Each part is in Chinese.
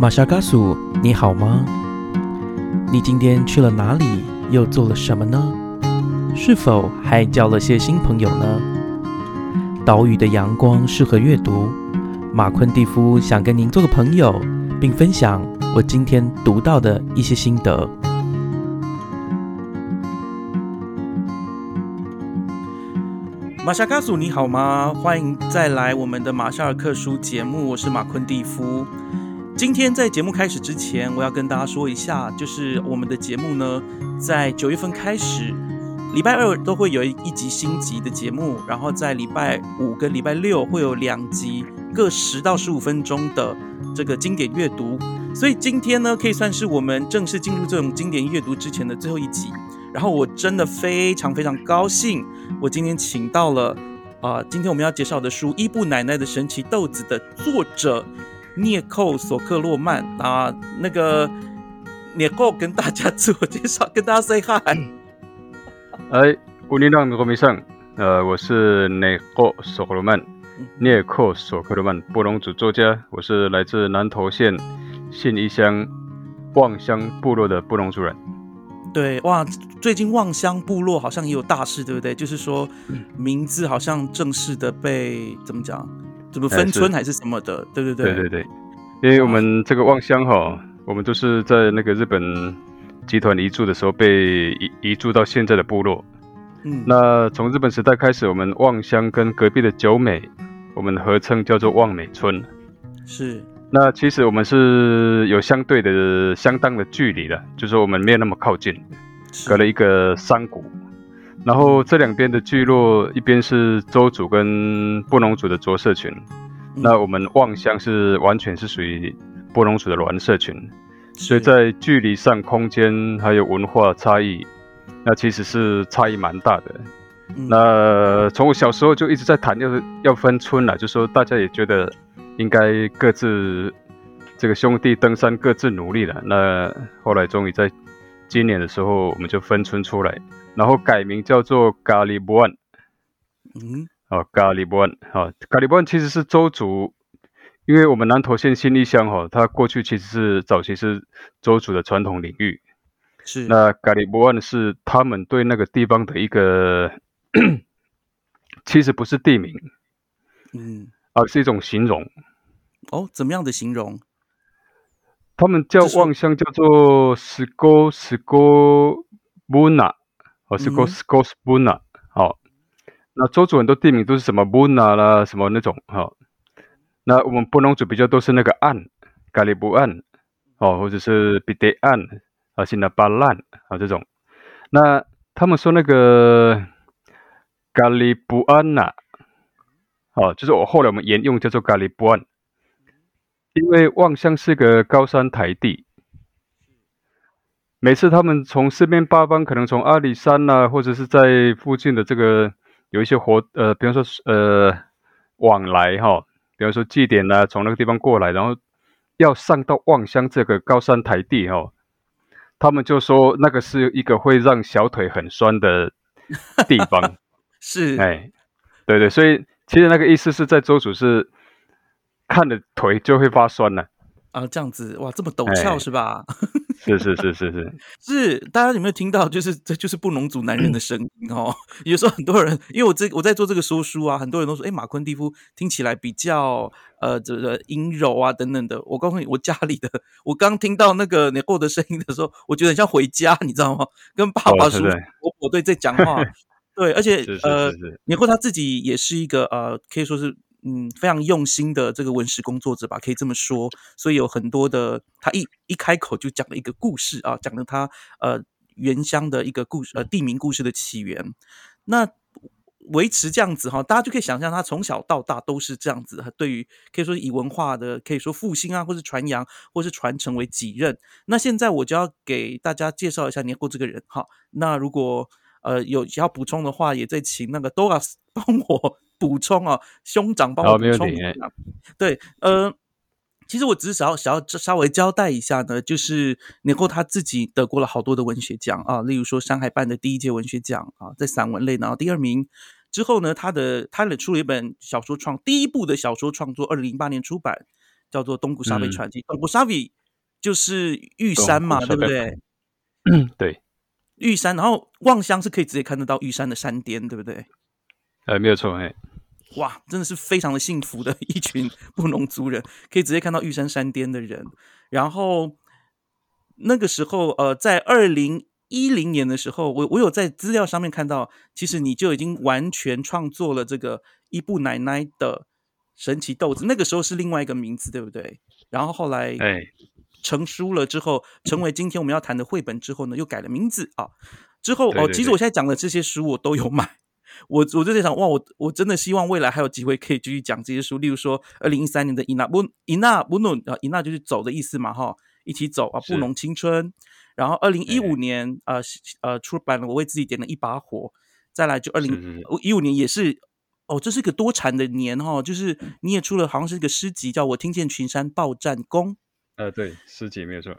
马夏嘎苏，你好吗？你今天去了哪里？又做了什么呢？是否还交了些新朋友呢？岛屿的阳光适合阅读。马昆蒂夫想跟您做个朋友，并分享我今天读到的一些心得。马夏嘎苏，你好吗？欢迎再来我们的马夏尔克书节目，我是马昆蒂夫。今天在节目开始之前，我要跟大家说一下，就是我们的节目呢，在九月份开始，礼拜二都会有一集新集的节目，然后在礼拜五跟礼拜六会有两集，各十到十五分钟的这个经典阅读。所以今天呢，可以算是我们正式进入这种经典阅读之前的最后一集。然后我真的非常非常高兴，我今天请到了啊，今天我们要介绍的书《伊布奶奶的神奇豆子》的作者。聂寇索克洛曼啊，那个聂寇跟大家自我介绍，跟大家 say hi。哎，乌尼朗罗米上，呃，我是聂寇索克洛曼，聂寇索克洛曼，布隆族作家，我是来自南投县信义乡望乡部落的布隆族人。对，哇，最近望乡部落好像也有大事，对不对？就是说名字好像正式的被怎么讲？怎么分村还是什么的？对对对对对对，因为我们这个望乡哈，我们都是在那个日本集团移住的时候被移移住到现在的部落。嗯，那从日本时代开始，我们望乡跟隔壁的九美，我们合称叫做望美村。是，那其实我们是有相对的相当的距离的，就是我们没有那么靠近，隔了一个山谷。然后这两边的聚落，一边是周族跟布农族的卓社群，那我们望乡是完全是属于布农族的栾社群，所以在距离上、空间还有文化差异，那其实是差异蛮大的。那从我小时候就一直在谈，要要分村了，就说大家也觉得应该各自这个兄弟登山各自努力了。那后来终于在今年的时候，我们就分村出来。然后改名叫做咖喱布安，嗯，哦，咖喱布安，好，咖喱布安其实是周族，因为我们南投县新义乡哈，它过去其实是早期是周族的传统领域，是，那咖喱布安是他们对那个地方的一个，其实不是地名，嗯，而是一种形容，哦，怎么样的形容？他们叫望乡叫做斯沟斯沟布纳。哦，是 Gos Buna，好，那周主很多地名都是什么 Buna 啦，什么那种，哈，那我们布农族比较都是那个岸，咖喱布岸，哦，或者是比得岸，啊，新的巴烂啊这种，那他们说那个咖喱布安呐，哦，就是我后来我们沿用叫做咖喱布岸，因为望乡是个高山台地。每次他们从四面八方，可能从阿里山呐，或者是在附近的这个有一些活，呃，比方说呃往来哈，比方说祭典呐，从那个地方过来，然后要上到望乡这个高山台地哈，他们就说那个是一个会让小腿很酸的地方，是，哎，对对，所以其实那个意思是在周主是看的腿就会发酸了。啊，这样子哇，这么陡峭是吧？是是是是是 是，大家有没有听到？就是这就是布农族男人的声音哦。有时候很多人，因为我这我在做这个说书啊，很多人都说，哎，马昆蒂夫听起来比较呃这个阴柔啊等等的。我告诉你，我家里的，我刚听到那个你后的声音的时候，我觉得很像回家，你知道吗？跟爸爸、叔叔、婆婆对在讲话。对，而且呃，年后他自己也是一个呃，可以说是。嗯，非常用心的这个文史工作者吧，可以这么说。所以有很多的，他一一开口就讲了一个故事啊，讲了他呃原乡的一个故事，呃地名故事的起源。那维持这样子哈，大家就可以想象他从小到大都是这样子。对于可以说以文化的，可以说复兴啊，或是传扬，或是传承为己任。那现在我就要给大家介绍一下年后这个人哈。那如果呃有要补充的话，也再请那个 Doras 帮我。补充啊，兄长帮我补充一下。对，呃，其实我只是想要想要稍微交代一下呢，就是年后他自己得过了好多的文学奖啊，例如说山海办的第一届文学奖啊，在散文类拿到第二名。之后呢，他的他的出了一本小说创第一部的小说创作，二零零八年出版，叫做东古沙维传奇。东古沙维就是玉山嘛，对不对？嗯，对，玉山。然后望乡是可以直接看得到玉山的山巅，对不对？呃，没有错，哎，哇，真的是非常的幸福的一群布农族人，可以直接看到玉山山巅的人。然后那个时候，呃，在二零。一零年的时候，我我有在资料上面看到，其实你就已经完全创作了这个伊布奶奶的神奇豆子，那个时候是另外一个名字，对不对？然后后来哎成书了之后，成为今天我们要谈的绘本之后呢，又改了名字啊。之后哦，其实我现在讲的这些书我都有买，我我就在想，哇，我我真的希望未来还有机会可以继续讲这些书，例如说二零一三年的伊娜布伊娜布努啊，伊娜就是走的意思嘛，哈，一起走啊，布农青春。然后二零一五年，呃呃出版了，我为自己点了一把火。再来就二零一五年也是，哦，这是一个多产的年哈，就是你也出了，好像是一个诗集，叫我听见群山报战功。呃，对，师姐没有错。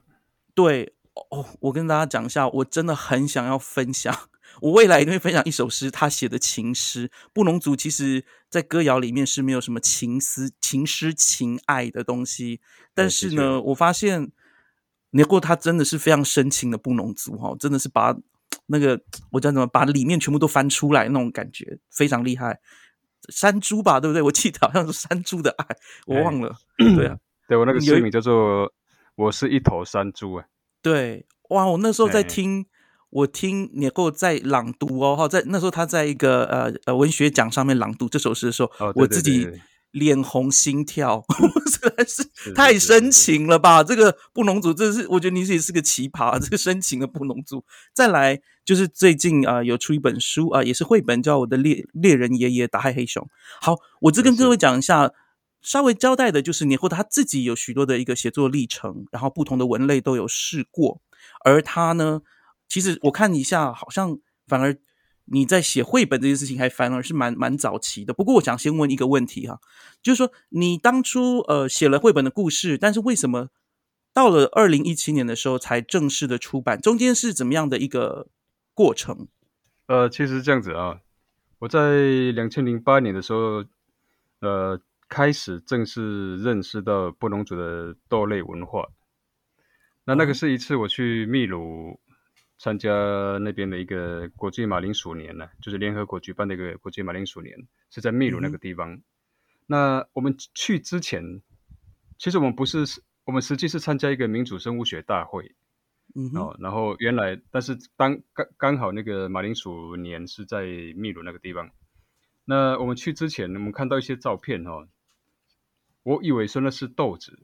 对，哦，我跟大家讲一下，我真的很想要分享，我未来一定会分享一首诗，他写的情诗。布农族其实在歌谣里面是没有什么情思、情诗、情爱的东西，但是呢，我发现。你过他真的是非常深情的布农族哈，真的是把那个我讲怎么把里面全部都翻出来那种感觉非常厉害。山猪吧，对不对？我记得好像是山猪的爱，我忘了。对啊，对我那个诗名叫做《我是一头山猪》啊。对，哇！我那时候在听，我听你过在朗读哦哈，在那时候他在一个呃呃文学奖上面朗读这首诗的时候，我自己。脸红心跳，实在是太深情了吧！这个布农族真是，我觉得你自己是个奇葩，这个深情的布农族。再来就是最近啊，有出一本书啊，也是绘本，叫《我的猎猎人爷爷打害黑熊》。好，我这跟各位讲一下，稍微交代的就是年后他自己有许多的一个写作历程，然后不同的文类都有试过，而他呢，其实我看一下，好像反而。你在写绘本这件事情还反而是蛮蛮早期的。不过我想先问一个问题哈，就是说你当初呃写了绘本的故事，但是为什么到了二零一七年的时候才正式的出版？中间是怎么样的一个过程？呃，其实这样子啊，我在两千零八年的时候，呃，开始正式认识到布农族的豆类文化。那那个是一次我去秘鲁。参加那边的一个国际马铃薯年呢，就是联合国举办的一个国际马铃薯年，是在秘鲁那个地方。那我们去之前，其实我们不是，我们实际是参加一个民主生物学大会。嗯哦，然后原来，但是当刚刚好那个马铃薯年是在秘鲁那个地方。那我们去之前，我们看到一些照片哦，我以为说那是豆子，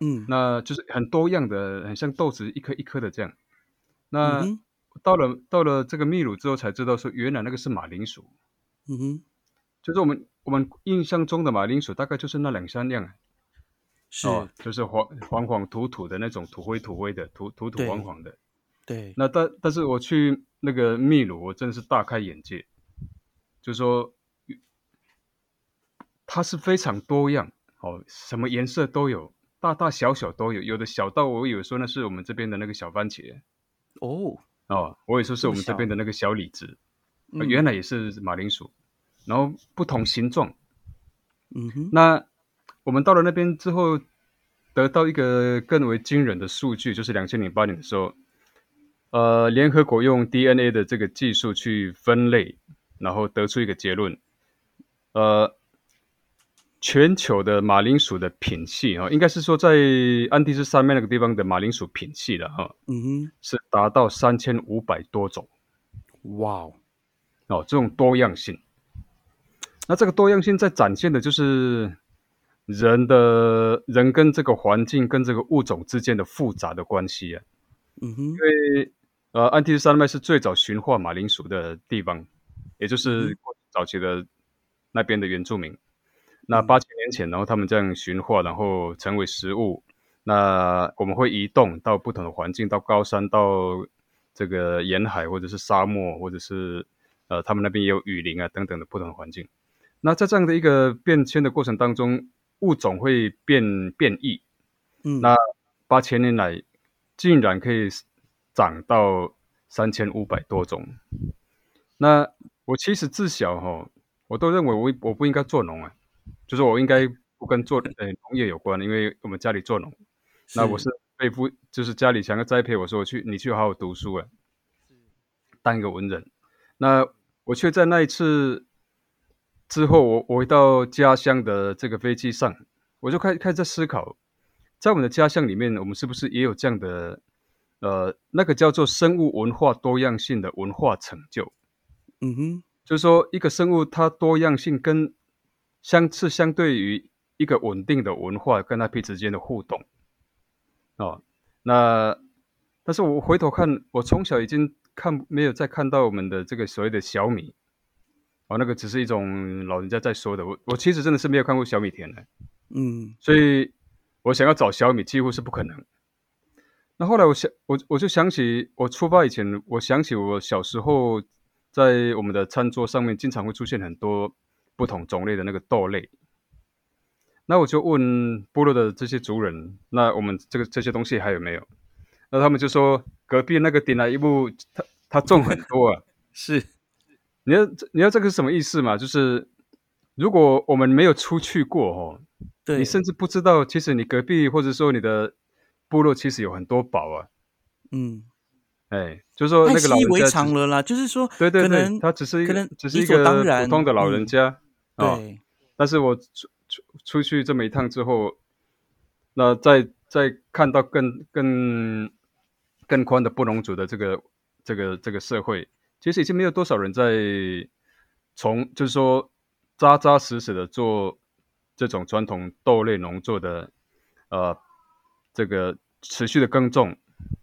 嗯，那就是很多样的，很像豆子一颗一颗的这样。那到了到了这个秘鲁之后，才知道说原来那个是马铃薯。嗯哼，就是我们我们印象中的马铃薯大概就是那两三样，是，就是黄黄黄土土的那种土灰土灰的土土土黄黄的。对。那但但是我去那个秘鲁，我真的是大开眼界，就是说它是非常多样，哦，什么颜色都有，大大小小都有，有的小到我以为说那是我们这边的那个小番茄。哦哦，我也说是我们这边的那个小李子，原来也是马铃薯，然后不同形状。嗯哼，那我们到了那边之后，得到一个更为惊人的数据，就是两千零八年的时候，呃，联合国用 DNA 的这个技术去分类，然后得出一个结论，呃。全球的马铃薯的品系啊，应该是说在安第斯山脉那个地方的马铃薯品系的哈，嗯哼，是达到三千五百多种，哇哦，哦，这种多样性，那这个多样性在展现的就是人的人跟这个环境跟这个物种之间的复杂的关系啊，嗯哼，因为呃安第斯山脉是最早驯化马铃薯的地方，也就是早期的那边的原住民。那八千年前，然后他们这样驯化，然后成为食物。那我们会移动到不同的环境，到高山，到这个沿海，或者是沙漠，或者是呃，他们那边也有雨林啊等等的不同的环境。那在这样的一个变迁的过程当中，物种会变变异。嗯，那八千年来竟然可以长到三千五百多种。那我其实自小哈，我都认为我我不应该做农啊。就是我应该不跟做呃农业有关，因为我们家里做农。那我是被父，就是家里想要栽培我说我去，你去好好读书啊，当一个文人。那我却在那一次之后，我我回到家乡的这个飞机上，我就开开始在思考，在我们的家乡里面，我们是不是也有这样的呃那个叫做生物文化多样性的文化成就？嗯哼。就是说，一个生物它多样性跟相是相对于一个稳定的文化跟那批之间的互动，哦，那但是我回头看，我从小已经看没有再看到我们的这个所谓的小米，哦，那个只是一种老人家在说的，我我其实真的是没有看过小米田的，嗯，所以我想要找小米几乎是不可能。那后来我想，我我就想起我出发以前，我想起我小时候。在我们的餐桌上面，经常会出现很多不同种类的那个豆类。那我就问部落的这些族人，那我们这个这些东西还有没有？那他们就说，隔壁那个点了一部，他他种很多啊。是，你要你要这个是什么意思嘛？就是如果我们没有出去过哦，对你甚至不知道，其实你隔壁或者说你的部落其实有很多宝啊。嗯。哎，就是说那个老人家，习以为常了啦。就是说，对对对，他只是一个，只是一个普通的老人家啊。但是我出出出去这么一趟之后，那再再看到更更更宽的布农族的这个这个这个社会，其实已经没有多少人在从就是说扎扎实实的做这种传统豆类农作的呃这个持续的耕种。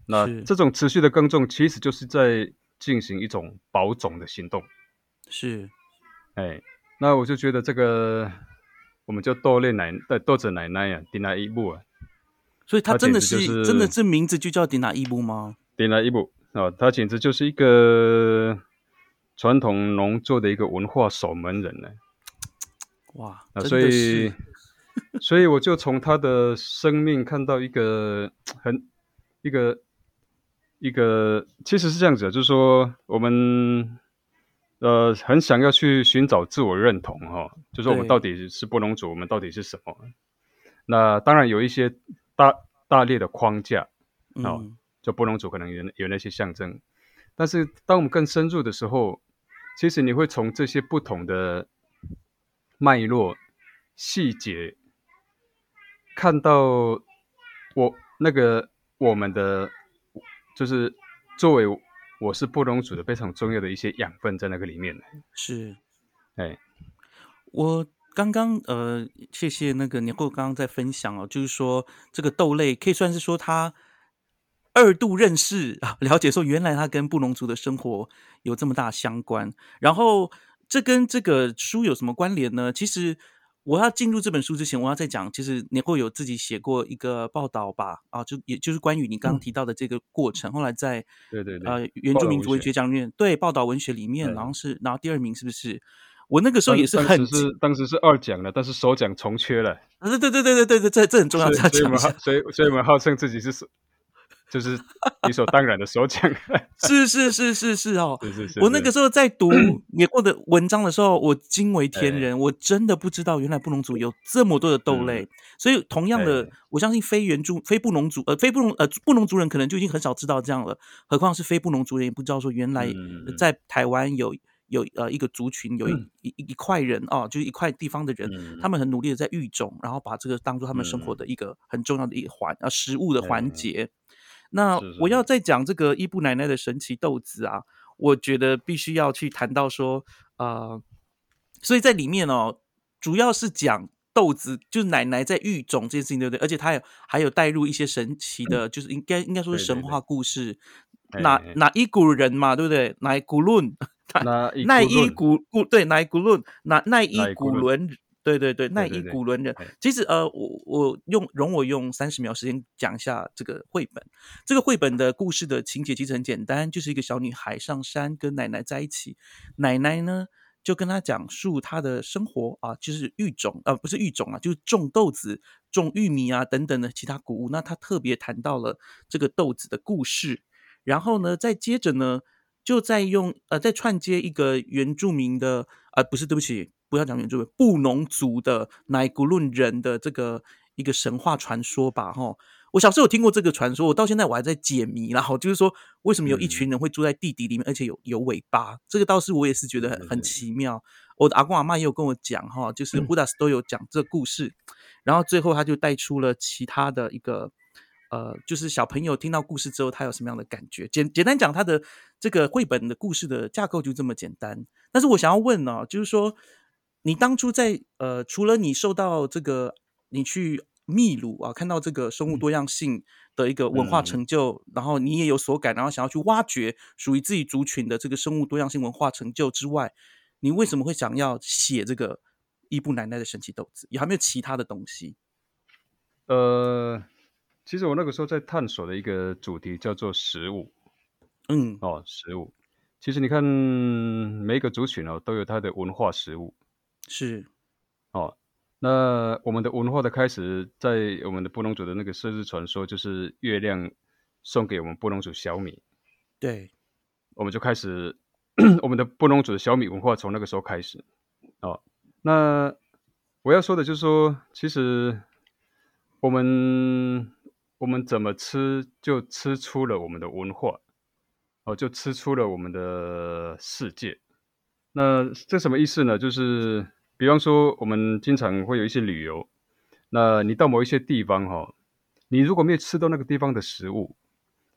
那这种持续的耕种，其实就是在进行一种保种的行动。是，哎，那我就觉得这个，我们叫豆类奶，对豆子奶奶呀，迪纳伊布啊。所以他真的是，真的这名字就叫迪纳伊布吗？迪纳伊布啊，他简直就是一个传统农作的一个文化守门人呢。哇，啊，所以，所以我就从他的生命看到一个很。一个一个其实是这样子，就是说我们呃很想要去寻找自我认同哈，就是我们到底是布隆族，我们到底是什么？那当然有一些大大列的框架啊，就布隆族可能有有那些象征，但是当我们更深入的时候，其实你会从这些不同的脉络细节看到我那个。我们的就是作为我是布隆族的非常重要的一些养分在那个里面是，哎，我刚刚呃，谢谢那个年后刚刚在分享哦，就是说这个豆类可以算是说它二度认识啊，了解说原来它跟布隆族的生活有这么大相关，然后这跟这个书有什么关联呢？其实。我要进入这本书之前，我要再讲，其实你会有自己写过一个报道吧，啊，就也就是关于你刚刚提到的这个过程。后来在对对呃原住民族文学奖里面，对报道文学里面，然后是然后第二名是不是？我那个时候也是很是当时是二奖了，但是首奖重缺了。对对对对对对对，这这很重要，所以我们所以所以我们号称自己是首。就是理所当然的首奖，是是是是是哦，是是是。我那个时候在读野过的文章的时候，我惊为天人，我真的不知道原来布农族有这么多的豆类。所以同样的，我相信非原住非布农族呃非布农呃布农族人可能就已经很少知道这样了，何况是非布农族人也不知道说原来在台湾有有呃一个族群有一一一块人哦，就是一块地方的人，他们很努力的在育种，然后把这个当做他们生活的一个很重要的一环啊食物的环节。那我要再讲这个伊布奶奶的神奇豆子啊，我觉得必须要去谈到说，呃，所以在里面哦，主要是讲豆子，就是奶奶在育种这件事情，对不对？而且它有还有带入一些神奇的，就是应该应该说是神话故事，哪哪一股人嘛，对不对？哪一股论？哪一 古古对哪一股论，哪哪一股伦。对对对，那一古伦人，其实呃，我我用容我用三十秒时间讲一下这个绘本。这个绘本的故事的情节其实很简单，就是一个小女孩上山跟奶奶在一起，奶奶呢就跟她讲述她的生活啊，就是育种啊，不是育种啊，就是种豆子、种玉米啊等等的其他谷物。那她特别谈到了这个豆子的故事，然后呢，再接着呢，就再用呃再串接一个原住民的啊，不是对不起。不要讲原住民，布农族的乃古论人的这个一个神话传说吧，哈。我小时候有听过这个传说，我到现在我还在解谜然后就是说，为什么有一群人会住在地底里面，而且有有尾巴？这个倒是我也是觉得很很奇妙。我的阿公阿妈也有跟我讲哈，就是布达斯都有讲这个故事，然后最后他就带出了其他的一个呃，就是小朋友听到故事之后，他有什么样的感觉？简简单讲，他的这个绘本的故事的架构就这么简单。但是我想要问呢，就是说，你当初在呃，除了你受到这个，你去。秘鲁啊，看到这个生物多样性的一个文化成就，然后你也有所感，然后想要去挖掘属于自己族群的这个生物多样性文化成就之外，你为什么会想要写这个伊布奶奶的神奇豆子？有还没有其他的东西？呃，其实我那个时候在探索的一个主题叫做食物。嗯，哦，食物。其实你看每一个族群哦，都有它的文化食物。是。哦。那我们的文化的开始，在我们的布农族的那个设置传说，就是月亮送给我们布农族小米。对，我们就开始 我们的布农族的小米文化，从那个时候开始。哦，那我要说的就是说，其实我们我们怎么吃，就吃出了我们的文化，哦，就吃出了我们的世界。那这什么意思呢？就是。比方说，我们经常会有一些旅游，那你到某一些地方哈，你如果没有吃到那个地方的食物，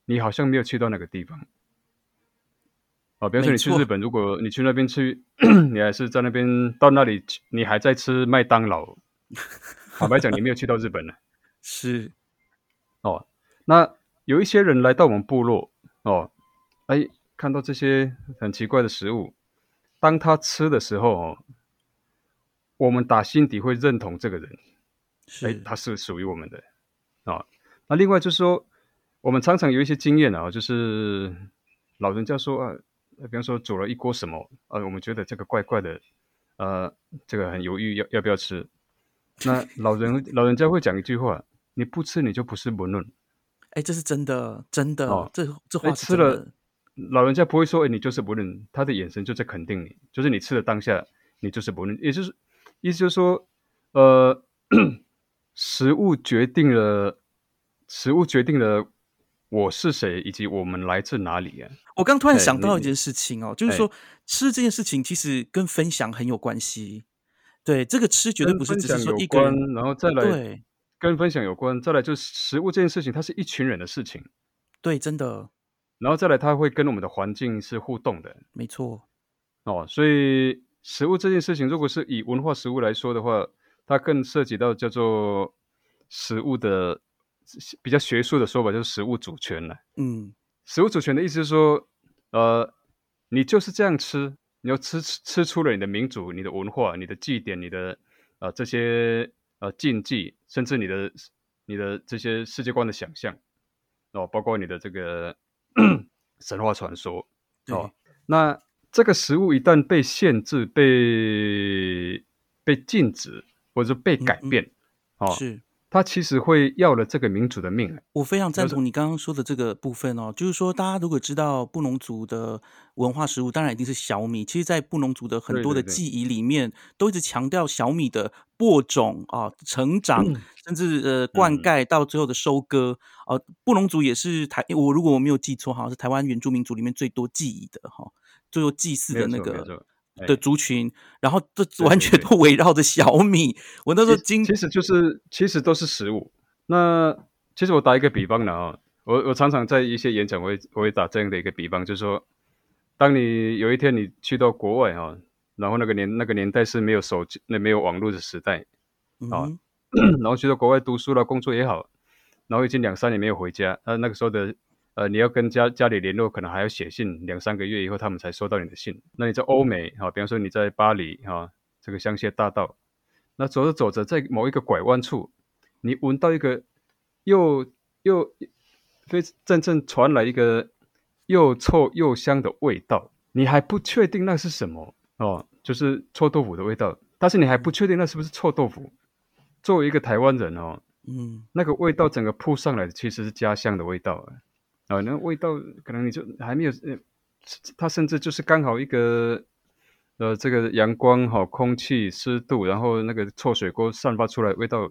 你好像没有去到那个地方。啊，比方说你去日本，如果你去那边去，你还是在那边到那里，你还在吃麦当劳，坦白讲，你没有去到日本呢。是，哦，那有一些人来到我们部落，哦，哎，看到这些很奇怪的食物，当他吃的时候，哦。我们打心底会认同这个人，哎，他是属于我们的啊。那另外就是说，我们常常有一些经验啊，就是老人家说啊，比方说煮了一锅什么，呃，我们觉得这个怪怪的，呃，这个很犹豫要要不要吃。那老人 老人家会讲一句话：你不吃你就不是不论。哎，这是真的，真的，哦、这这话吃了，老人家不会说哎，你就是不论，他的眼神就在肯定你，就是你吃的当下，你就是不论，也就是。意思就是说，呃，食物决定了，食物决定了我是谁，以及我们来自哪里啊！我刚突然想到一件事情哦，就是说吃这件事情其实跟分享很有关系。对，这个吃绝对不是只是说一个人，然后再来对，跟分享有关，再来就是食物这件事情，它是一群人的事情。对，真的。然后再来，它会跟我们的环境是互动的。没错。哦，所以。食物这件事情，如果是以文化食物来说的话，它更涉及到叫做食物的比较学术的说法，就是食物主权了。嗯，食物主权的意思是说，呃，你就是这样吃，你要吃吃出了你的民族、你的文化、你的祭典、你的呃这些呃禁忌，甚至你的你的这些世界观的想象，哦，包括你的这个 神话传说，哦，那。这个食物一旦被限制、被被禁止，或者被改变，哦，是它其实会要了这个民族的命。我非常赞同你刚刚说的这个部分哦，就是说，大家如果知道布农族的文化食物，当然一定是小米。其实，在布农族的很多的记忆里面，都一直强调小米的播种啊、成长，甚至呃灌溉到最后的收割。哦，布农族也是台，我如果我没有记错，好像是台湾原住民族里面最多记忆的哈。最后祭祀的那个的族群，然后这完全都围绕着小米。我那时候经其实就是其实都是食物。那其实我打一个比方呢啊，我我常常在一些演讲我会我会打这样的一个比方，就是说，当你有一天你去到国外哈，然后那个年那个年代是没有手机、那没有网络的时代啊，然后去到国外读书了、工作也好，然后已经两三年没有回家，那那个时候的。呃，你要跟家家里联络，可能还要写信，两三个月以后他们才收到你的信。那你在欧美哈，比方说你在巴黎哈，这个香榭大道，那走着走着，在某一个拐弯处，你闻到一个又又非阵阵传来一个又臭又香的味道，你还不确定那是什么哦，就是臭豆腐的味道，但是你还不确定那是不是臭豆腐。作为一个台湾人哦，嗯，那个味道整个扑上来，其实是家乡的味道啊。啊，那味道可能你就还没有，呃，它甚至就是刚好一个，呃，这个阳光哈、空气、湿度，然后那个臭水沟散发出来味道，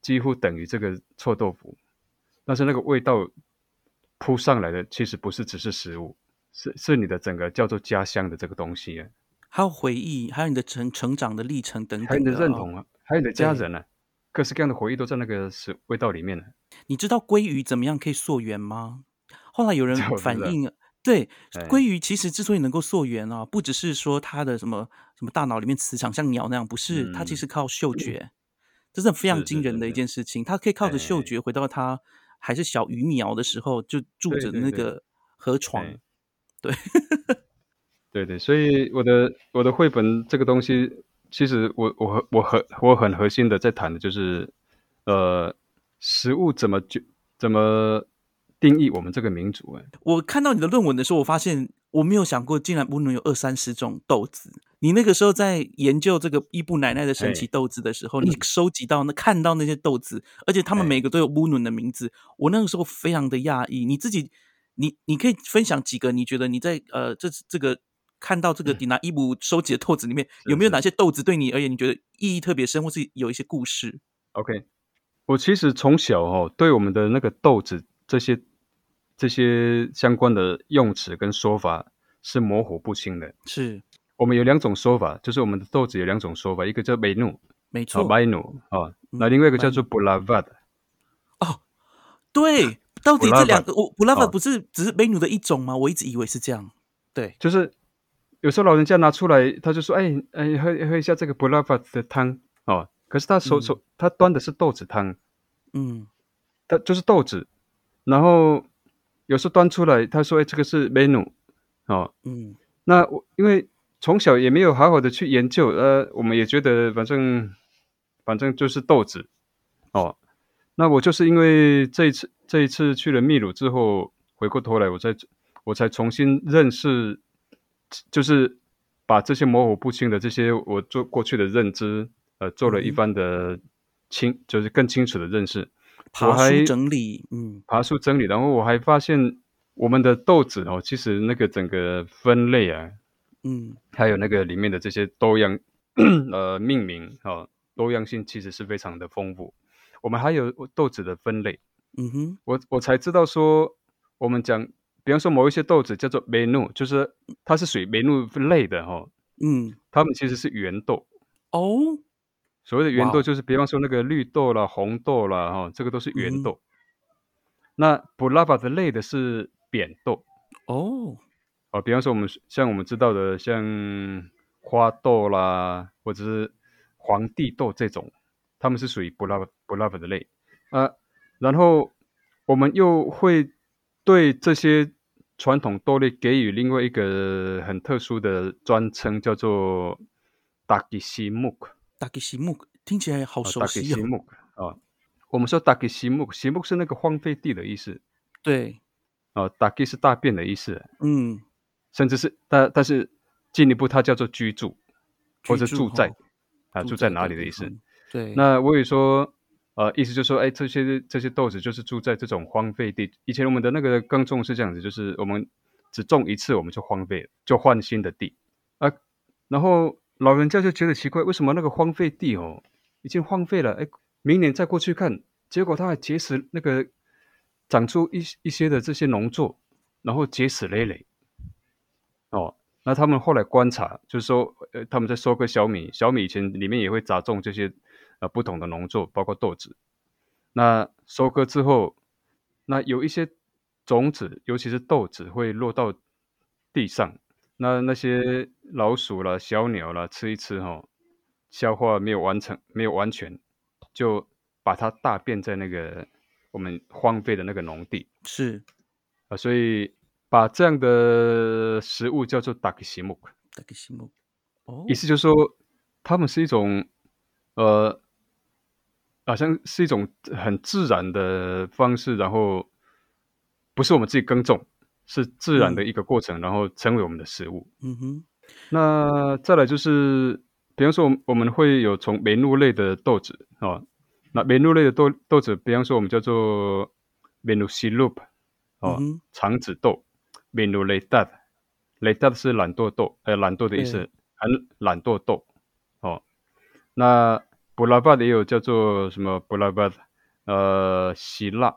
几乎等于这个臭豆腐。但是那个味道扑上来的，其实不是只是食物，是是你的整个叫做家乡的这个东西啊，还有回忆，还有你的成成长的历程等等，还有你的认同啊，还有你的家人呢，各式各样的回忆都在那个食味道里面呢。你知道鲑鱼怎么样可以溯源吗？后来有人反映。对，鲑鱼其实之所以能够溯源啊，不只是说它的什么什么大脑里面磁场像鸟那样，不是，它其实靠嗅觉，这是非常惊人的一件事情。它可以靠着嗅觉回到它还是小鱼苗的时候，就住着那个河床。对，对对，所以我的我的绘本这个东西，其实我我我很我很核心的在谈的就是，呃，食物怎么就怎么。定义我们这个民族哎，我看到你的论文的时候，我发现我没有想过，竟然不能有二三十种豆子。你那个时候在研究这个伊布奶奶的神奇豆子的时候，你收集到那看到那些豆子，而且他们每个都有乌伦的名字，我那个时候非常的讶异。你自己，你你可以分享几个？你觉得你在呃这这个看到这个迪拿伊布收集的豆子里面，有没有哪些豆子对你而言你觉得意义特别深，或是有一些故事？OK，我其实从小哦，对我们的那个豆子这些。这些相关的用词跟说法是模糊不清的。是我们有两种说法，就是我们的豆子有两种说法，一个叫梅努，没错，梅努啊，那另外一个叫做布拉瓦的。哦，对，到底这两个，我布拉瓦不是只是梅努的一种吗？我一直以为是这样。对，就是有时候老人家拿出来，他就说：“哎哎，喝喝一下这个布拉瓦的汤哦。”可是他手手他端的是豆子汤，嗯，他就是豆子，然后。有时候端出来，他说：“哎，这个是 menu，哦，嗯，那我因为从小也没有好好的去研究，呃，我们也觉得反正反正就是豆子，哦，那我就是因为这一次这一次去了秘鲁之后，回过头来，我再我才重新认识，就是把这些模糊不清的这些我做过去的认知，呃，做了一番的清，就是更清楚的认识。”爬树整理，嗯，爬树整理，然后我还发现我们的豆子哦，其实那个整个分类啊，嗯，还有那个里面的这些多样，呃，命名啊，多样性其实是非常的丰富。我们还有豆子的分类，嗯哼，我我才知道说，我们讲，比方说某一些豆子叫做梅努，就是它是属于梅努类的哈，嗯，它们其实是圆豆。哦。所谓的圆豆就是，比方说那个绿豆啦、红豆啦，哈，这个都是圆豆。那布拉巴的类的是扁豆哦，哦，比方说我们像我们知道的，像花豆啦，或者是皇帝豆这种，他们是属于布拉布拉巴的类啊。然后我们又会对这些传统豆类给予另外一个很特殊的专称，叫做达吉西木克。达吉西木听起来好熟悉哦。达吉西木啊，我们说达吉西木，西木是那个荒废地的意思。对，啊，达吉是大便的意思。嗯，甚至是但但是进一步，它叫做居住或者住在啊，住在哪里的意思。对，那我也说，呃，意思就是说，哎，这些这些豆子就是住在这种荒废地。以前我们的那个耕种是这样子，就是我们只种一次，我们就荒废了，就换新的地啊，然后。老人家就觉得奇怪，为什么那个荒废地哦，已经荒废了？哎，明年再过去看，结果它还结实，那个长出一一些的这些农作，然后结实累累。哦，那他们后来观察，就是说，呃，他们在收割小米，小米以前里面也会杂种这些呃不同的农作，包括豆子。那收割之后，那有一些种子，尤其是豆子，会落到地上。那那些老鼠啦、小鸟啦，吃一吃哈，消化没有完成、没有完全，就把它大便在那个我们荒废的那个农地。是啊，所以把这样的食物叫做达克西木。达克西木，哦，意思就是说，它们是一种呃，好像是一种很自然的方式，然后不是我们自己耕种。是自然的一个过程，然后成为我们的食物。嗯哼。那再来就是，比方说，我我们会有从梅露类的豆子啊，那梅露类的豆豆子，比方说我们叫做梅露西露哦，肠子豆，梅露雷达，雷达是懒惰豆，呃，懒惰的意思。很懒惰豆哦。那布拉巴的也有叫做什么布拉巴，呃，希腊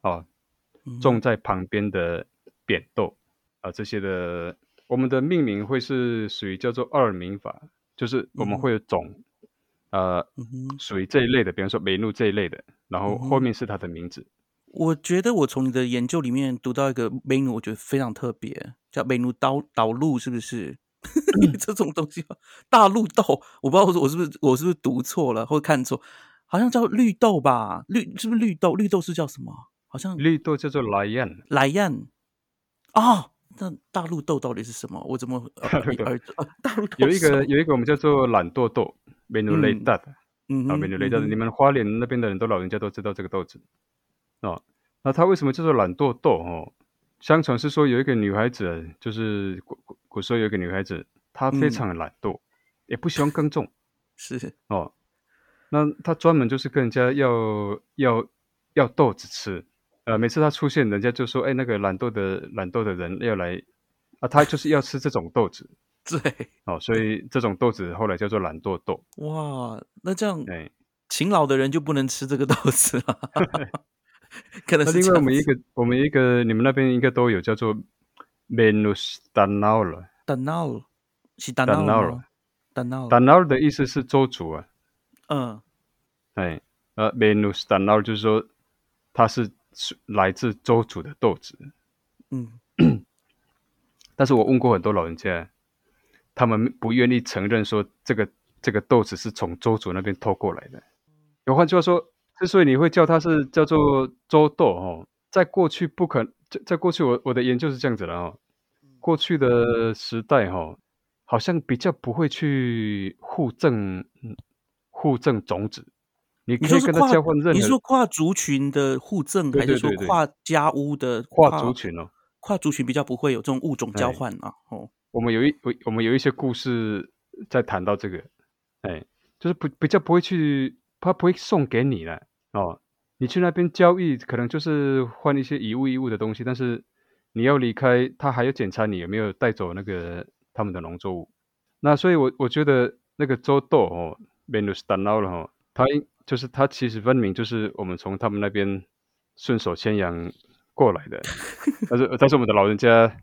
哦，种在旁边的扁豆啊，这些的，我们的命名会是属于叫做二名法，就是我们会有种，呃，属于这一类的，比方说美露这一类的，然后后面是它的名字。我觉得我从你的研究里面读到一个美露，我觉得非常特别，叫美露导导路，是不是？这种东西，大绿豆，我不知道我是不是我是不是读错了或看错，好像叫绿豆吧？绿是不是绿豆？绿豆是叫什么？好像绿豆叫做莱燕，莱燕啊？那大陆豆到底是什么？我怎么耳大陆有一个有一个我们叫做懒惰豆，美努雷大的，嗯啊，美努雷大的，你们花莲那边的人都老人家都知道这个豆子哦。那它为什么叫做懒惰豆？哦，相传是说有一个女孩子，就是古古古时候有一个女孩子，她非常的懒惰，也不喜欢耕种，是哦。那她专门就是跟人家要要要豆子吃。呃，每次他出现，人家就说：“哎，那个懒惰的懒惰的人要来啊，他就是要吃这种豆子。”对，哦，所以这种豆子后来叫做懒惰豆。哇，那这样，哎，勤劳的人就不能吃这个豆子了？可能是因为我们一个，我们一个，你们那边应该都有叫做 “menus danal” danal，是 danal，danal，danal 的意思是周主啊。嗯，哎，呃，menus danal 就是说它是。是来自周主的豆子，嗯，但是我问过很多老人家，他们不愿意承认说这个这个豆子是从周主那边偷过来的。有换句话说，之所以你会叫它是叫做周豆哦，在过去不可在在过去我我的研究是这样子的哦，过去的时代哈，好像比较不会去互赠互赠种子。你可以跟他交换任何。你说跨族群的互赠，还是说跨家屋的跨族群哦？跨族群比较不会有这种物种交换啊。哦，我们有一我我们有一些故事在谈到这个，哎，就是不比较不会去，他不会送给你了哦。你去那边交易，可能就是换一些一物一物的东西，但是你要离开，他还要检查你有没有带走那个他们的农作物。那所以，我我觉得那个周豆哦，Venus 了哈，他应。就是他其实分明就是我们从他们那边顺手牵羊过来的，但是但是我们的老人家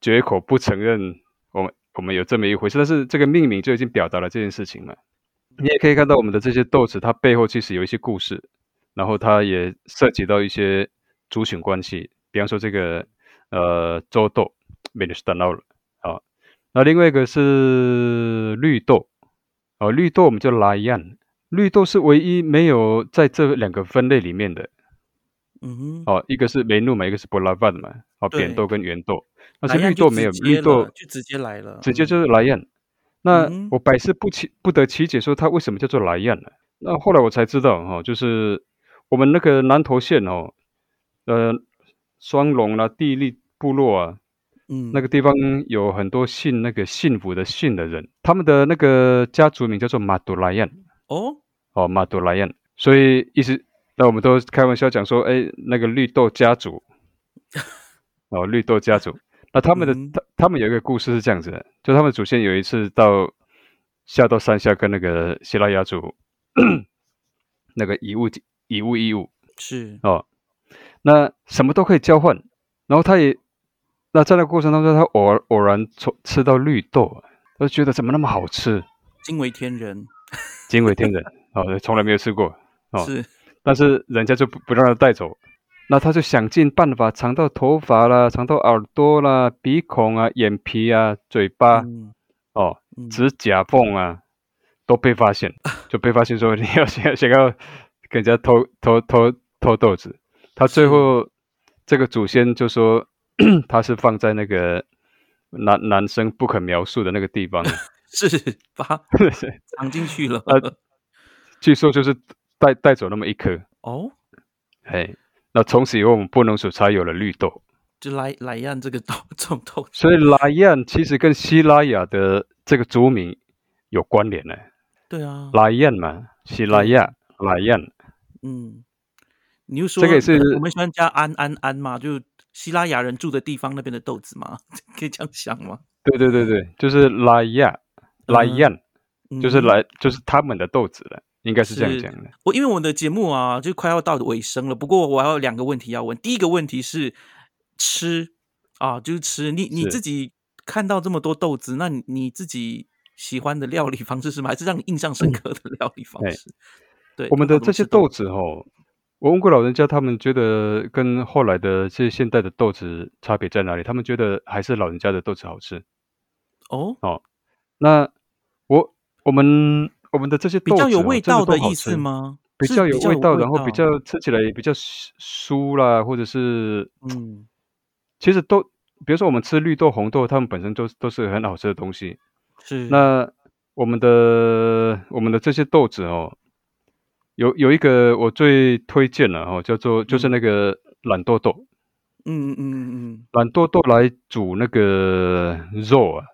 绝口不承认我们我们有这么一回事，但是这个命名就已经表达了这件事情了。你也可以看到我们的这些豆子，它背后其实有一些故事，然后它也涉及到一些族群关系，比方说这个呃周豆 m i n i s t a n o 了啊，那另外一个是绿豆哦，绿豆我们叫拉样。绿豆是唯一没有在这两个分类里面的，嗯哼，哦，一个是梅露嘛，一个是波拉万嘛，哦，扁豆跟圆豆，但是绿豆没有，绿豆就直接来了，直接就是莱燕。那我百思不其不得其解，说它为什么叫做莱燕呢？那后来我才知道，哈，就是我们那个南投县哦，呃，双龙啊，地利部落啊。嗯，那个地方有很多信那个幸福的信的人，他们的那个家族名叫做马杜莱燕。哦？哦，马杜莱恩，所以意思，那我们都开玩笑讲说，哎，那个绿豆家族，哦，绿豆家族，那他们的他他们有一个故事是这样子的，就他们祖先有一次到下到山下跟那个希腊雅族 那个以物以物易物是。哦，那什么都可以交换，然后他也那在那过程当中，他偶偶然从吃到绿豆，他就觉得怎么那么好吃，惊为天人。惊为天人哦，从来没有吃过哦，是，但是人家就不不让他带走，那他就想尽办法藏到头发啦，藏到耳朵啦、鼻孔啊、眼皮啊、嘴巴哦、指甲缝啊，都被发现，就被发现说你要想想要跟人家偷偷偷偷豆子，他最后这个祖先就说 他是放在那个男男生不可描述的那个地方。是把 藏进去了。呃，据说就是带带走那么一颗哦。嘿，那从此以后我们不能说才有了绿豆，就莱莱亚这个豆 这种豆。所以莱亚其实跟希拉雅的这个族名有关联呢。对啊，莱亚嘛，希拉雅莱亚。嗯，你就说这个也是我们喜欢加安安安嘛，就希拉雅人住的地方那边的豆子嘛，可以这样想吗？对对对对，就是拉亚拉亚，就是来就是他们的豆子了，应该是这样讲的。我因为我们的节目啊，就快要到尾声了。不过我还有两个问题要问。第一个问题是吃啊，就是吃。你你自己看到这么多豆子，那你你自己喜欢的料理方式是吗？还是让你印象深刻的料理方式？对，我们的这些豆子哦，我问过老人家，他们觉得跟后来的这些现代的豆子差别在哪里？他们觉得还是老人家的豆子好吃。哦哦，那我我们我们的这些豆子比较有味道的意思吗？比较有味道，然后比较吃起来也比较酥啦，或者是嗯，其实都，比如说我们吃绿豆、红豆，它们本身都都是很好吃的东西。是那我们的我们的这些豆子哦，有有一个我最推荐的哦，叫做就是那个懒豆豆。嗯嗯嗯嗯，懒豆豆来煮那个肉啊。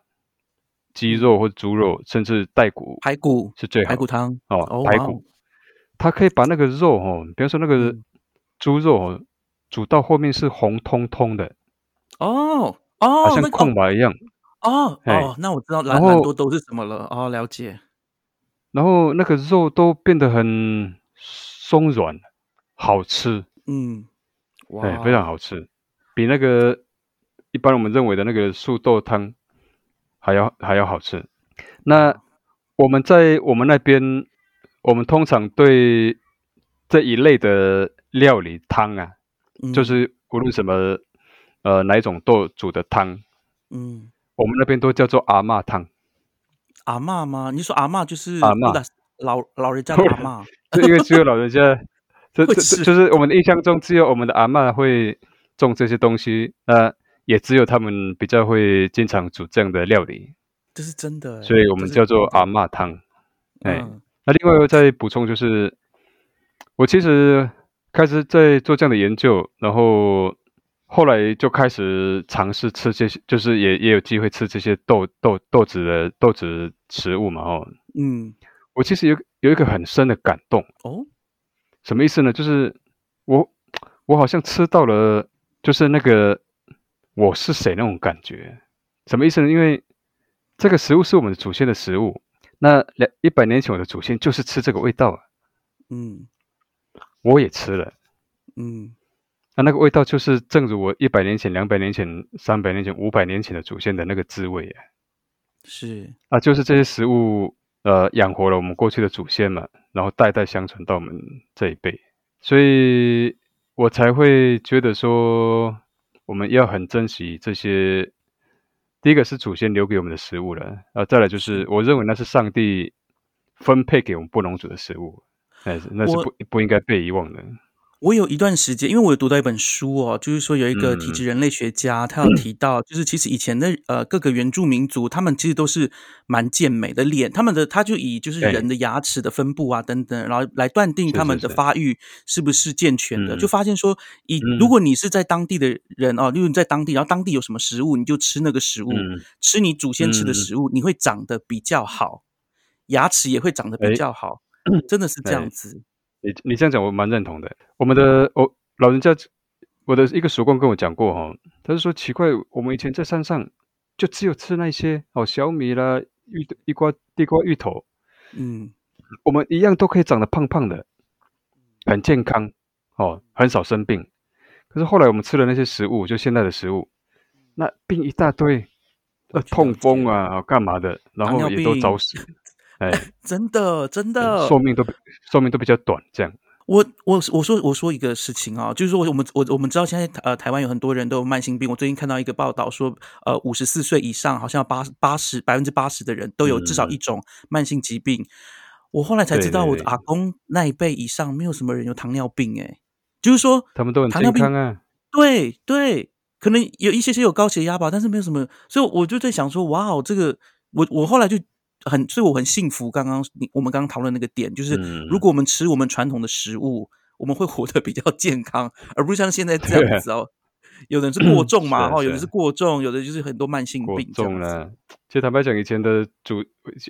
鸡肉或者猪肉，甚至带骨排骨是最好排骨汤哦。排骨，它可以把那个肉哦，比方说那个猪肉哦，煮到后面是红彤彤的哦哦，好像空白一样哦哦。那我知道蓝蓝多都是什么了哦，了解。然后那个肉都变得很松软，好吃。嗯，哇，非常好吃，比那个一般我们认为的那个素豆汤。还要还要好吃。那我们在我们那边，我们通常对这一类的料理汤啊，就是无论什么呃哪一种豆煮的汤，嗯，我们那边都叫做阿嬷汤。阿嬷吗？你说阿嬷就是阿嬷老老人家的阿嬷，因为只有老人家，这这 就是我们的印象中只有我们的阿嬷会种这些东西呃。也只有他们比较会经常煮这样的料理，这是真的，所以我们叫做阿嬷汤。哎，那另外再补充就是，我其实开始在做这样的研究，然后后来就开始尝试吃这些，就是也也有机会吃这些豆豆豆子的豆子食物嘛。哦，嗯，我其实有有一个很深的感动哦，什么意思呢？就是我我好像吃到了，就是那个。我是谁那种感觉？什么意思呢？因为这个食物是我们的祖先的食物，那两一百年前我的祖先就是吃这个味道啊。嗯，我也吃了。嗯，那那个味道就是正如我一百年前、两百年前、三百年前、五百年前的祖先的那个滋味啊。是啊，就是这些食物呃养活了我们过去的祖先嘛，然后代代相传到我们这一辈，所以我才会觉得说。我们要很珍惜这些，第一个是祖先留给我们的食物了，啊，再来就是我认为那是上帝分配给我们不农族的食物，哎，那是不不应该被遗忘的。我有一段时间，因为我有读到一本书哦，就是说有一个体质人类学家，他有提到，就是其实以前的呃各个原住民族，他们其实都是蛮健美的脸，他们的他就以就是人的牙齿的分布啊等等，然后来断定他们的发育是不是健全的，就发现说，以如果你是在当地的人哦，例如你在当地，然后当地有什么食物，你就吃那个食物，吃你祖先吃的食物，你会长得比较好，牙齿也会长得比较好，真的是这样子。你你这样讲我蛮认同的。我们的我老人家，我的一个叔公跟我讲过哈，他是说奇怪，我们以前在山上就只有吃那些哦小米啦、芋地瓜、地瓜、芋头，嗯，我们一样都可以长得胖胖的，很健康哦，很少生病。可是后来我们吃了那些食物，就现在的食物，那病一大堆，呃痛风啊，干嘛的，然后也都早死。哎，真的，真的，寿命都寿命都比较短。这样，我我我说我说一个事情啊，就是说我们我我们知道现在呃台湾有很多人都有慢性病。我最近看到一个报道说，呃五十四岁以上好像八八十百分之八十的人都有至少一种慢性疾病。我后来才知道，我阿公那一辈以上没有什么人有糖尿病。哎，就是说他们都很健康啊。对对，可能有一些些有高血压吧，但是没有什么。所以我就在想说，哇哦，这个我我后来就。很，所以我很幸福。刚刚你我们刚刚讨论那个点，就是如果我们吃我们传统的食物，我们会活得比较健康，而不是像现在这样子哦。有的人是过重嘛，哈，有的是过重，有的就是很多慢性病。重了。其实坦白讲，以前的祖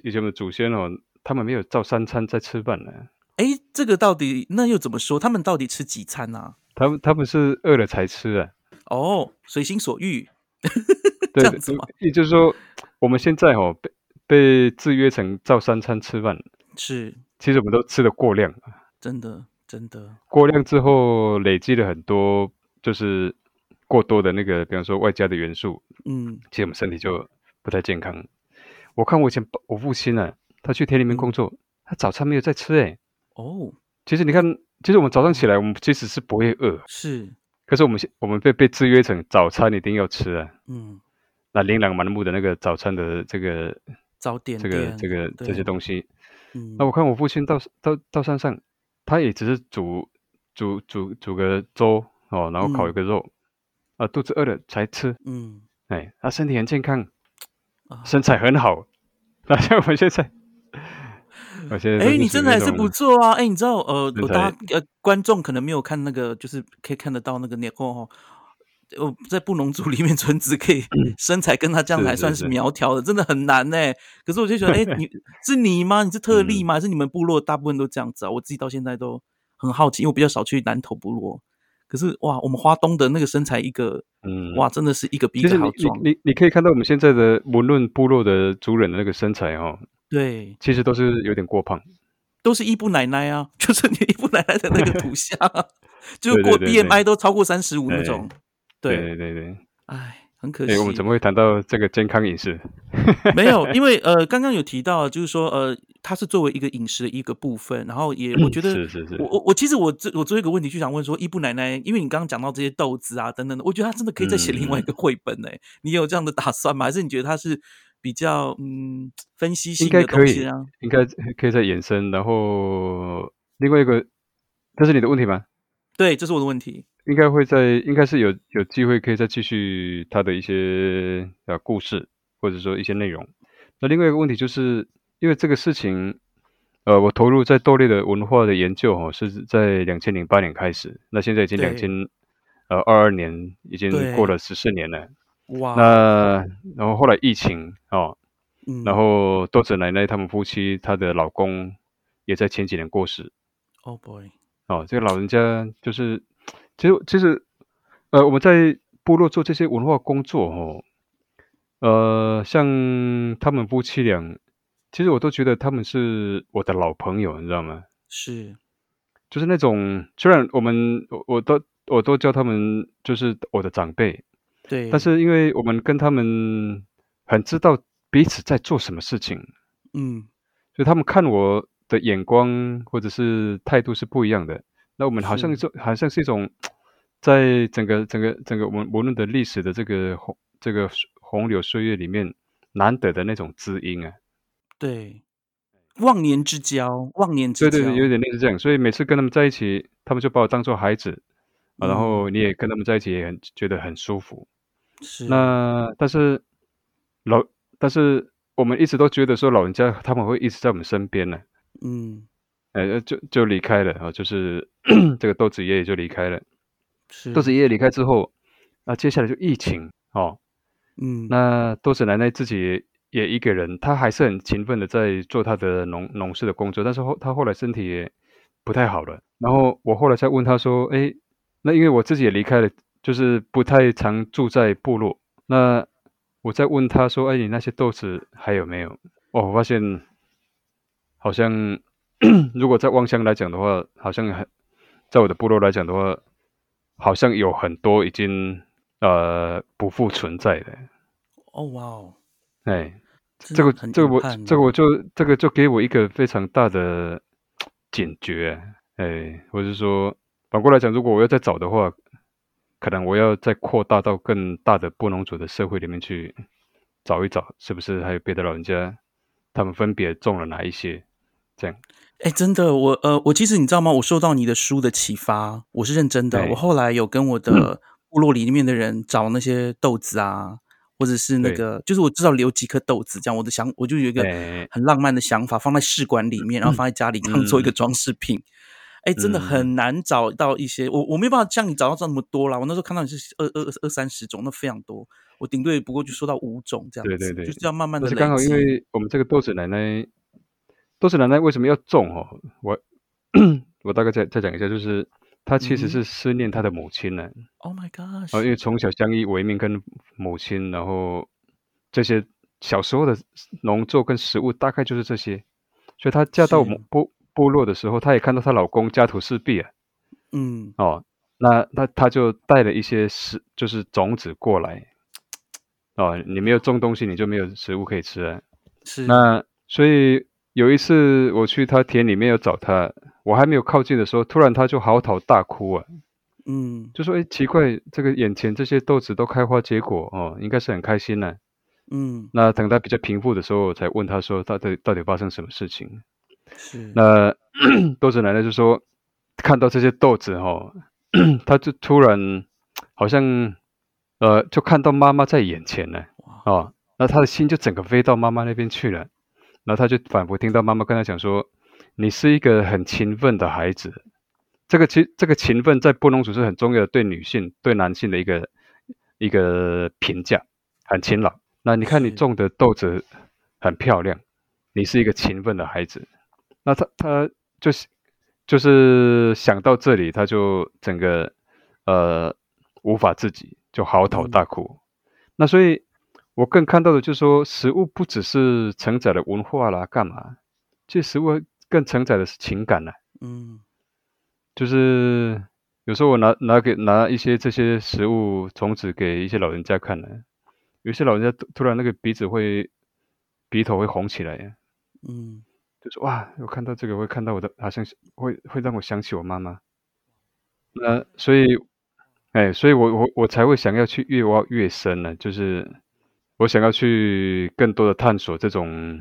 以前的祖先哦，他们没有照三餐在吃饭呢。哎，这个到底那又怎么说？他们到底吃几餐呢？他们他们是饿了才吃啊。哦，随心所欲。这样子吗？也就是说，我们现在哦被被制约成照三餐吃饭，是，其实我们都吃的过量，真的真的过量之后累积了很多，就是过多的那个，比方说外加的元素，嗯，其实我们身体就不太健康。我看我以前我父亲呢，他去田里面工作，他早餐没有在吃哎。哦，其实你看，其实我们早上起来，我们其实是不会饿，是。可是我们现我们被被制约成早餐一定要吃啊。嗯。那琳琅满目的那个早餐的这个这个这个这些东西。嗯。那我看我父亲到到到山上，他也只是煮煮煮煮个粥哦，然后烤一个肉，啊，肚子饿了才吃。嗯。哎，他身体很健康。身材很好，那像我现在，我现在哎，你身材是不错啊！哎，你知道呃，我大家呃观众可能没有看那个，就是可以看得到那个年后哈，我在布农族里面，纯子可以身材跟他这样还算是苗条的，真的很难呢。可是我就觉得，哎，你是你吗？你是特例吗？还是你们部落大部分都这样子啊？我自己到现在都很好奇，因为我比较少去南投部落。可是哇，我们花东的那个身材，一个嗯，哇，真的是一个比一个好壮。你你可以看到我们现在的无论部落的族人的那个身材哈，对，其实都是有点过胖，都是伊布奶奶啊，就是你伊布奶奶的那个图像，就过 BMI 都超过三十五那种。对对对对，哎。很可惜，我们怎么会谈到这个健康饮食？没有，因为呃，刚刚有提到，就是说呃，它是作为一个饮食的一个部分，然后也我觉得，是是是，我我我其实我这我做一个问题就想问说，伊布奶奶，因为你刚刚讲到这些豆子啊等等的，我觉得他真的可以再写另外一个绘本呢。你有这样的打算吗？还是你觉得他是比较嗯分析性的东西啊？应该可以再延伸，然后另外一个，这是你的问题吗？对，这是我的问题。应该会在，应该是有有机会可以再继续他的一些呃故事，或者说一些内容。那另外一个问题就是，因为这个事情，呃，我投入在豆类的文化的研究哈，是在两千零八年开始，那现在已经两千呃二二年，已经过了十四年了。哇！那然后后来疫情哦，然后豆子奶奶他们夫妻，她的老公也在前几年过世。Oh boy！哦，这个老人家就是。其实，其实，呃，我们在部落做这些文化工作，哦，呃，像他们夫妻俩，其实我都觉得他们是我的老朋友，你知道吗？是，就是那种，虽然我们，我我都我都叫他们就是我的长辈，对，但是因为我们跟他们很知道彼此在做什么事情，嗯，所以他们看我的眼光或者是态度是不一样的。那我们好像就好像是一种，在整个整个整个我们无论的历史的这个洪这个洪流岁月里面，难得的那种知音啊，对，忘年之交，忘年之交，对对对，有点类似这样。所以每次跟他们在一起，他们就把我当做孩子啊，然后你也跟他们在一起，也很觉得很舒服。是。那但是老，但是我们一直都觉得说老人家他们会一直在我们身边呢。嗯。呃，就就离开了啊，就是 这个豆子爷爷就离开了。是豆子爷爷离开之后，那接下来就疫情哦。嗯，那豆子奶奶自己也一个人，她还是很勤奋的在做她的农农事的工作，但是后她后来身体也不太好了。然后我后来才问她说：“哎，那因为我自己也离开了，就是不太常住在部落。那我在问她说：‘哎，你那些豆子还有没有？’哦，我发现好像。” 如果在望乡来讲的话，好像很，在我的部落来讲的话，好像有很多已经呃不复存在的。哦哇哦，哎，这个这个我这个我就这个就给我一个非常大的警觉，哎，或者是说反过来讲，如果我要再找的话，可能我要再扩大到更大的布农族的社会里面去找一找，是不是还有别的老人家，他们分别种了哪一些这样。哎，真的，我呃，我其实你知道吗？我受到你的书的启发，我是认真的。我后来有跟我的部落里面的人找那些豆子啊，或者是那个，就是我知道留几颗豆子，这样我的想，我就有一个很浪漫的想法，放在试管里面，然后放在家里当做一个装饰品。哎，真的很难找到一些，我我没有办法像你找到这么多啦。我那时候看到你是二二二三十种，那非常多。我顶多不过就说到五种这样子，对对对，就是要慢慢的。是刚好因为我们这个豆子奶奶。豆子奶奶为什么要种？哦，我我大概再再讲一下，就是她其实是思念她的母亲呢。Oh my god！哦，因为从小相依为命，跟母亲，然后这些小时候的农作跟食物，大概就是这些。所以她嫁到部部落的时候，她也看到她老公家徒四壁啊。嗯。哦，那那她就带了一些食，就是种子过来。哦，你没有种东西，你就没有食物可以吃啊。是。那所以有一次我去他田里面要找他，我还没有靠近的时候，突然他就嚎啕大哭啊。嗯，就说：“哎，奇怪，这个眼前这些豆子都开花结果哦，应该是很开心呢。”嗯，那等他比较平复的时候，我才问他说：“到底到底发生什么事情？”是。那 豆子奶奶就说：“看到这些豆子哈，他就突然好像呃，就看到妈妈在眼前呢。哦，那他的心就整个飞到妈妈那边去了。然后他就反复听到妈妈跟他讲说：‘你是一个很勤奋的孩子。’”这个其这个勤奋在布隆族是很重要的，对女性、对男性的一个一个评价，很勤劳。那你看你种的豆子很漂亮，你是一个勤奋的孩子。那他他就是就是想到这里，他就整个呃无法自己，就嚎啕大哭。那所以，我更看到的就是说，食物不只是承载了文化啦，干嘛？其实食物更承载的是情感呢。嗯。就是有时候我拿拿给拿一些这些食物种子给一些老人家看呢，有些老人家突然那个鼻子会鼻头会红起来呀，嗯，就是哇，我看到这个会看到我的，好像会会让我想起我妈妈。那所以，哎，所以我我我才会想要去越挖越深呢，就是我想要去更多的探索这种，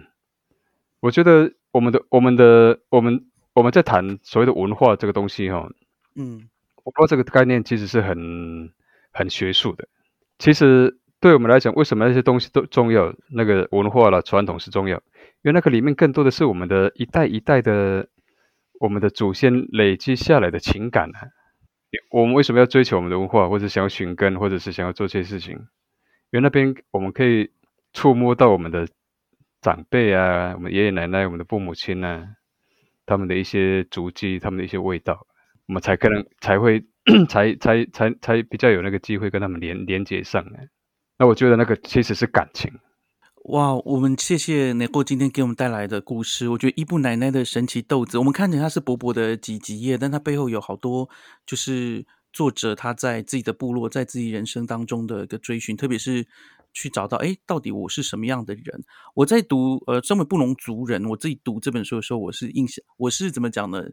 我觉得我们的我们的我们。我们在谈所谓的文化这个东西，哈，嗯，我不知道这个概念其实是很很学术的。其实对我们来讲，为什么那些东西都重要？那个文化了传统是重要，因为那个里面更多的是我们的一代一代的我们的祖先累积下来的情感呢。我们为什么要追求我们的文化，或者想要寻根，或者是想要做这些事情？因为那边我们可以触摸到我们的长辈啊，我们爷爷奶奶，我们的父母亲呢。他们的一些足迹，他们的一些味道，我们才可能才会 才才才才比较有那个机会跟他们连连接上。那我觉得那个其实是感情。哇，我们谢谢奶过今天给我们带来的故事。我觉得伊布奶奶的神奇豆子，我们看见它是薄薄的几几页，但它背后有好多就是作者他在自己的部落，在自己人生当中的一个追寻，特别是。去找到哎，到底我是什么样的人？我在读呃，身为布农族人，我自己读这本书的时候，我是印象，我是怎么讲呢？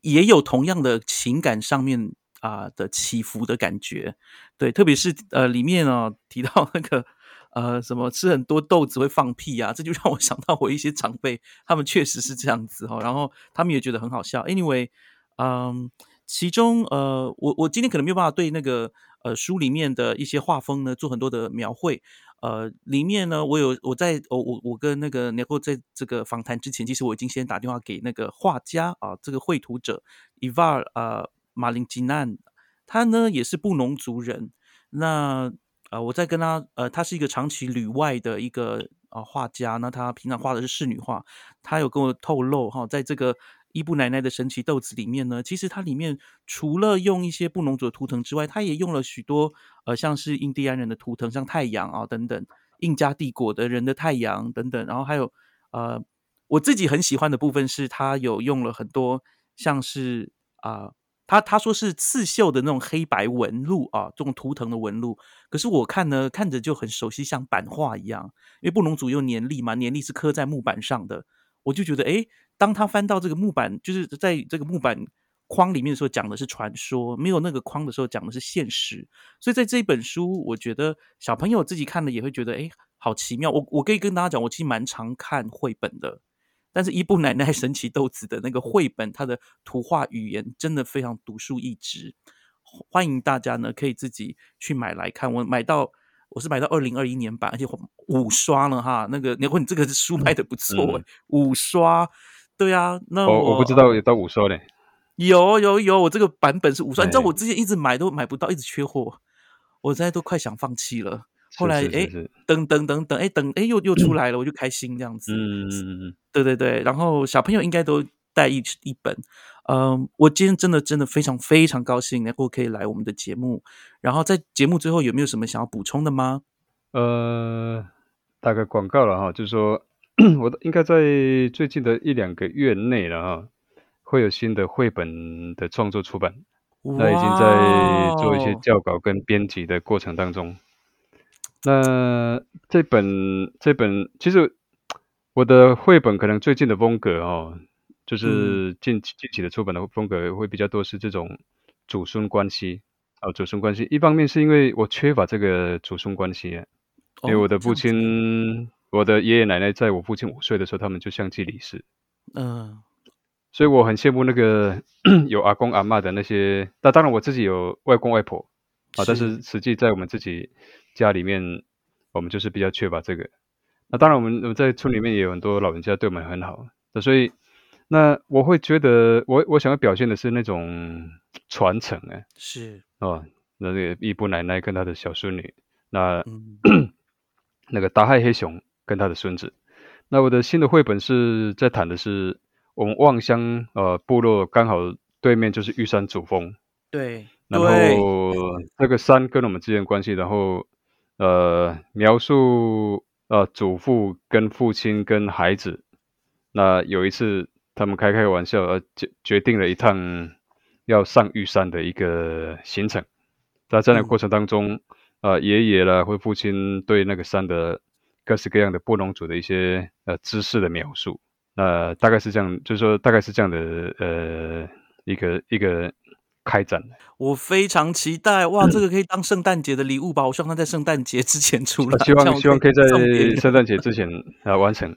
也有同样的情感上面啊的起伏的感觉。对，特别是呃里面啊提到那个呃什么吃很多豆子会放屁啊，这就让我想到我一些长辈，他们确实是这样子哈，然后他们也觉得很好笑。Anyway，嗯，其中呃，我我今天可能没有办法对那个。呃，书里面的一些画风呢，做很多的描绘。呃，里面呢，我有我在我我我跟那个年后在这个访谈之前，其实我已经先打电话给那个画家啊，这个绘图者伊瓦尔啊马林吉南，他呢也是布农族人。那呃，我在跟他呃，他是一个长期旅外的一个啊画家，那他平常画的是仕女画。他有跟我透露哈，在这个。伊布奶奶的神奇豆子里面呢，其实它里面除了用一些布农族的图腾之外，它也用了许多呃，像是印第安人的图腾，像太阳啊等等，印加帝国的人的太阳等等，然后还有呃，我自己很喜欢的部分是，它有用了很多像是啊，他他说是刺绣的那种黑白纹路啊，这种图腾的纹路，可是我看呢，看着就很熟悉，像版画一样，因为布农族用年历嘛，年历是刻在木板上的，我就觉得哎。当他翻到这个木板，就是在这个木板框里面的时候，讲的是传说；没有那个框的时候，讲的是现实。所以在这一本书，我觉得小朋友自己看了也会觉得，哎，好奇妙。我我可以跟大家讲，我其实蛮常看绘本的，但是伊布奶奶 神奇豆子的那个绘本，它的图画语言真的非常独树一帜。欢迎大家呢，可以自己去买来看。我买到。我是买到二零二一年版，而且五刷了哈。那个，你问你这个书卖的不错，五刷，对啊。那我我不知道有到五刷嘞。有有有，我这个版本是五刷。你知道我之前一直买都买不到，一直缺货，我现在都快想放弃了。后来哎，等等等等，哎等哎又又出来了，我就开心这样子。嗯嗯嗯嗯，对对对。然后小朋友应该都带一一本，嗯，我今天真的真的非常非常高兴能够可以来我们的节目。然后在节目最后有没有什么想要补充的吗？呃，打个广告了哈，就是说 我应该在最近的一两个月内了哈，会有新的绘本的创作出版。那已经在做一些校稿跟编辑的过程当中。那这本这本其实我的绘本可能最近的风格哦。就是近近期的出版的风格会比较多，是这种祖孙关系啊，祖孙关系。一方面是因为我缺乏这个祖孙关系，因为我的父亲、我的爷爷奶奶在我父亲五岁的时候，他们就相继离世。嗯，所以我很羡慕那个 有阿公阿妈的那些。那当然我自己有外公外婆啊，但是实际在我们自己家里面，我们就是比较缺乏这个。那当然我们我们在村里面也有很多老人家对我们很好，所以。那我会觉得，我我想要表现的是那种传承哎，是。哦，那个伊布奶奶跟她的小孙女，那 那个达亥黑熊跟他的孙子，那我的新的绘本是在谈的是我们望乡呃部落刚好对面就是玉山主峰，对，然后这个山跟我们之间关系，然后呃描述呃祖父跟父亲跟孩子，那有一次。他们开开玩笑，而决决定了一趟要上玉山的一个行程。在这样的过程当中，啊，爷爷啦或父亲对那个山的各式各样的布农族的一些呃知识的描述，那大概是这样，就是说大概是这样的呃一个一个开展。我非常期待，哇，这个可以当圣诞节的礼物吧？我希望它在圣诞节之前出来，希望希望可以在 圣诞节之前啊完成。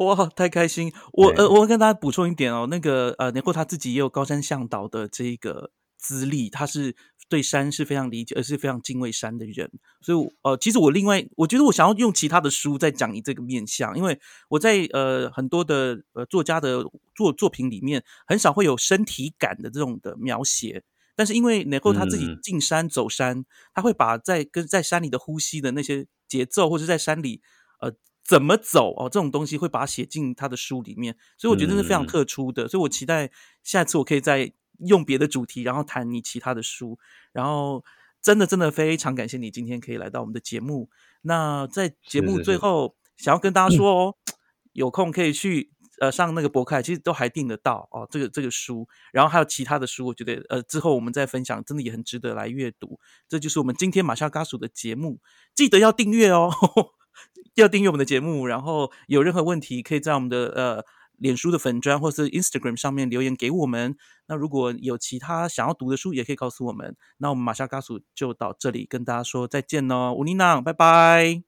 哇，太开心！我呃，我跟大家补充一点哦，那个呃，年后他自己也有高山向导的这个资历，他是对山是非常理解，而是非常敬畏山的人。所以呃，其实我另外我觉得我想要用其他的书再讲你这个面相，因为我在呃很多的呃作家的作作品里面很少会有身体感的这种的描写，但是因为能够他自己进山走山，他会把在跟在山里的呼吸的那些节奏，或者在山里呃。怎么走哦？这种东西会把它写进他的书里面，所以我觉得是非常特殊的。所以我期待下次我可以再用别的主题，然后谈你其他的书。然后真的真的非常感谢你今天可以来到我们的节目。那在节目最后，想要跟大家说哦，有空可以去呃上那个博客，其实都还订得到哦。这个这个书，然后还有其他的书，我觉得呃之后我们再分享，真的也很值得来阅读。这就是我们今天马夏嘎属的节目，记得要订阅哦。要订阅我们的节目，然后有任何问题可以在我们的呃脸书的粉砖或是 Instagram 上面留言给我们。那如果有其他想要读的书，也可以告诉我们。那我们马上告诉就到这里跟大家说再见喽，吴丽娜，拜拜。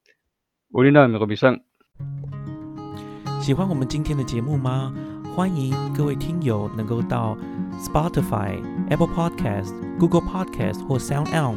吴丽娜，美国比上。喜欢我们今天的节目吗？欢迎各位听友能够到 Spotify、Apple Podcast、Google Podcast 或 Sound On